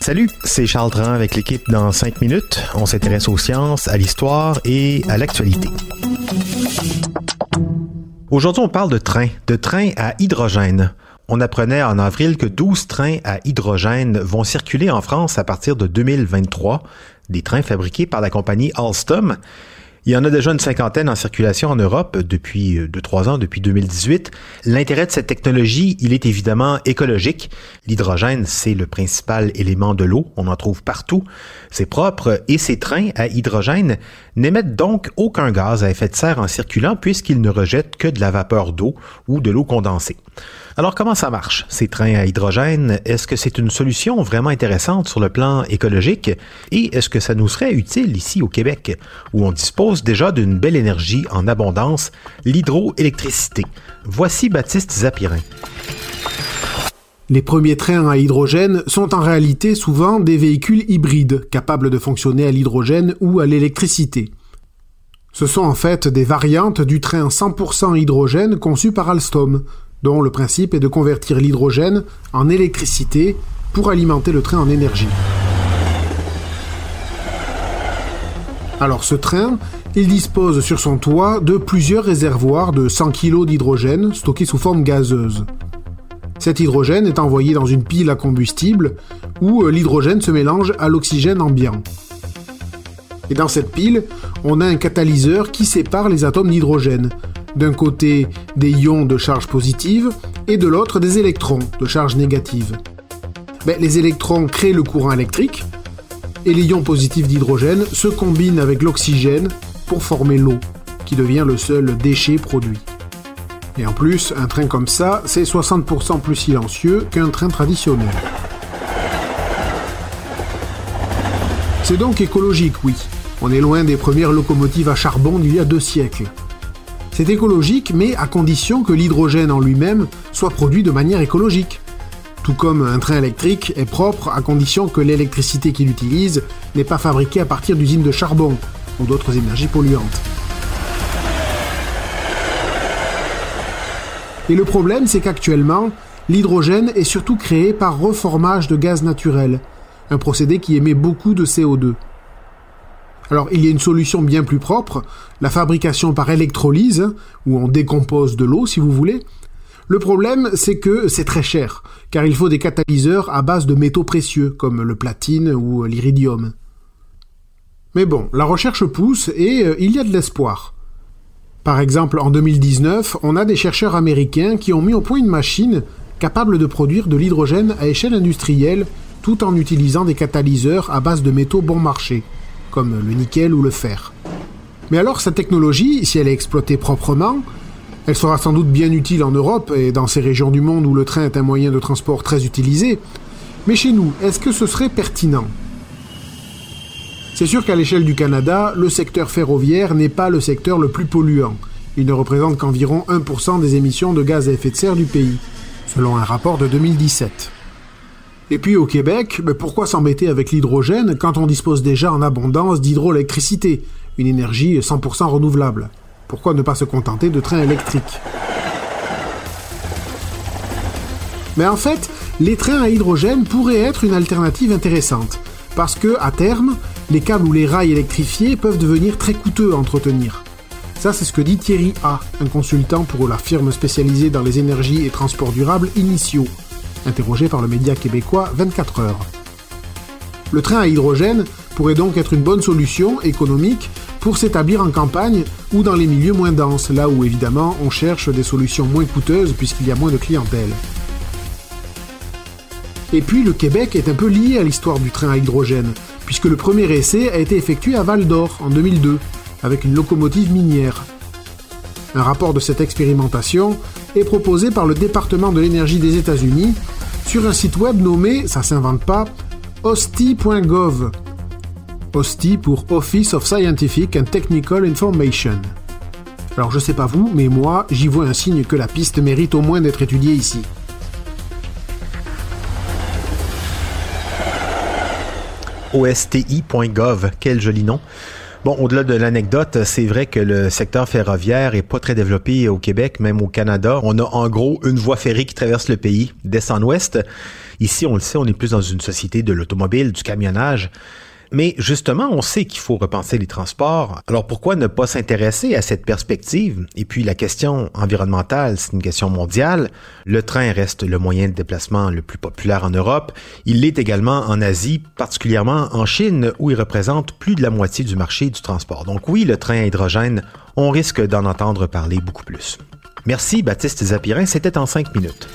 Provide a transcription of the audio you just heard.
Salut, c'est Charles Dran avec l'équipe dans 5 minutes. On s'intéresse aux sciences, à l'histoire et à l'actualité. Aujourd'hui, on parle de trains, de trains à hydrogène. On apprenait en avril que 12 trains à hydrogène vont circuler en France à partir de 2023, des trains fabriqués par la compagnie Alstom. Il y en a déjà une cinquantaine en circulation en Europe depuis 2-3 ans, depuis 2018. L'intérêt de cette technologie, il est évidemment écologique. L'hydrogène, c'est le principal élément de l'eau. On en trouve partout. C'est propre et ces trains à hydrogène n'émettent donc aucun gaz à effet de serre en circulant puisqu'ils ne rejettent que de la vapeur d'eau ou de l'eau condensée. Alors comment ça marche, ces trains à hydrogène? Est-ce que c'est une solution vraiment intéressante sur le plan écologique? Et est-ce que ça nous serait utile ici au Québec, où on dispose déjà d'une belle énergie en abondance, l'hydroélectricité? Voici Baptiste Zapirin. Les premiers trains à hydrogène sont en réalité souvent des véhicules hybrides, capables de fonctionner à l'hydrogène ou à l'électricité. Ce sont en fait des variantes du train 100% hydrogène conçu par Alstom, dont le principe est de convertir l'hydrogène en électricité pour alimenter le train en énergie. Alors ce train, il dispose sur son toit de plusieurs réservoirs de 100 kg d'hydrogène stockés sous forme gazeuse. Cet hydrogène est envoyé dans une pile à combustible où euh, l'hydrogène se mélange à l'oxygène ambiant. Et dans cette pile, on a un catalyseur qui sépare les atomes d'hydrogène, d'un côté des ions de charge positive et de l'autre des électrons de charge négative. Les électrons créent le courant électrique et les ions positifs d'hydrogène se combinent avec l'oxygène pour former l'eau, qui devient le seul déchet produit. Et en plus, un train comme ça, c'est 60% plus silencieux qu'un train traditionnel. C'est donc écologique, oui. On est loin des premières locomotives à charbon d'il y a deux siècles. C'est écologique, mais à condition que l'hydrogène en lui-même soit produit de manière écologique. Tout comme un train électrique est propre à condition que l'électricité qu'il utilise n'est pas fabriquée à partir d'usines de charbon ou d'autres énergies polluantes. Et le problème, c'est qu'actuellement, l'hydrogène est surtout créé par reformage de gaz naturel, un procédé qui émet beaucoup de CO2. Alors il y a une solution bien plus propre, la fabrication par électrolyse, où on décompose de l'eau si vous voulez. Le problème, c'est que c'est très cher, car il faut des catalyseurs à base de métaux précieux, comme le platine ou l'iridium. Mais bon, la recherche pousse et euh, il y a de l'espoir. Par exemple, en 2019, on a des chercheurs américains qui ont mis au point une machine capable de produire de l'hydrogène à échelle industrielle tout en utilisant des catalyseurs à base de métaux bon marché comme le nickel ou le fer. Mais alors cette technologie, si elle est exploitée proprement, elle sera sans doute bien utile en Europe et dans ces régions du monde où le train est un moyen de transport très utilisé. Mais chez nous, est-ce que ce serait pertinent? C'est sûr qu'à l'échelle du Canada, le secteur ferroviaire n'est pas le secteur le plus polluant. Il ne représente qu'environ 1% des émissions de gaz à effet de serre du pays, selon un rapport de 2017. Et puis au Québec, mais pourquoi s'embêter avec l'hydrogène quand on dispose déjà en abondance d'hydroélectricité, une énergie 100% renouvelable? Pourquoi ne pas se contenter de trains électriques? Mais en fait, les trains à hydrogène pourraient être une alternative intéressante, parce que, à terme, les câbles ou les rails électrifiés peuvent devenir très coûteux à entretenir. Ça, c'est ce que dit Thierry A., un consultant pour la firme spécialisée dans les énergies et transports durables Initio interrogé par le média québécois 24 heures. Le train à hydrogène pourrait donc être une bonne solution économique pour s'établir en campagne ou dans les milieux moins denses, là où évidemment on cherche des solutions moins coûteuses puisqu'il y a moins de clientèle. Et puis le Québec est un peu lié à l'histoire du train à hydrogène, puisque le premier essai a été effectué à Val d'Or en 2002, avec une locomotive minière. Un rapport de cette expérimentation est proposé par le département de l'énergie des États-Unis sur un site web nommé, ça s'invente pas, OSTI.gov. OSTI pour Office of Scientific and Technical Information. Alors je sais pas vous, mais moi, j'y vois un signe que la piste mérite au moins d'être étudiée ici. OSTI.gov, quel joli nom. Bon, au-delà de l'anecdote, c'est vrai que le secteur ferroviaire est pas très développé au Québec, même au Canada. On a en gros une voie ferrée qui traverse le pays d'est en ouest. Ici, on le sait, on est plus dans une société de l'automobile, du camionnage. Mais justement, on sait qu'il faut repenser les transports. Alors pourquoi ne pas s'intéresser à cette perspective? Et puis la question environnementale, c'est une question mondiale. Le train reste le moyen de déplacement le plus populaire en Europe. Il l'est également en Asie, particulièrement en Chine, où il représente plus de la moitié du marché du transport. Donc oui, le train à hydrogène, on risque d'en entendre parler beaucoup plus. Merci Baptiste Zapirin, c'était en cinq minutes.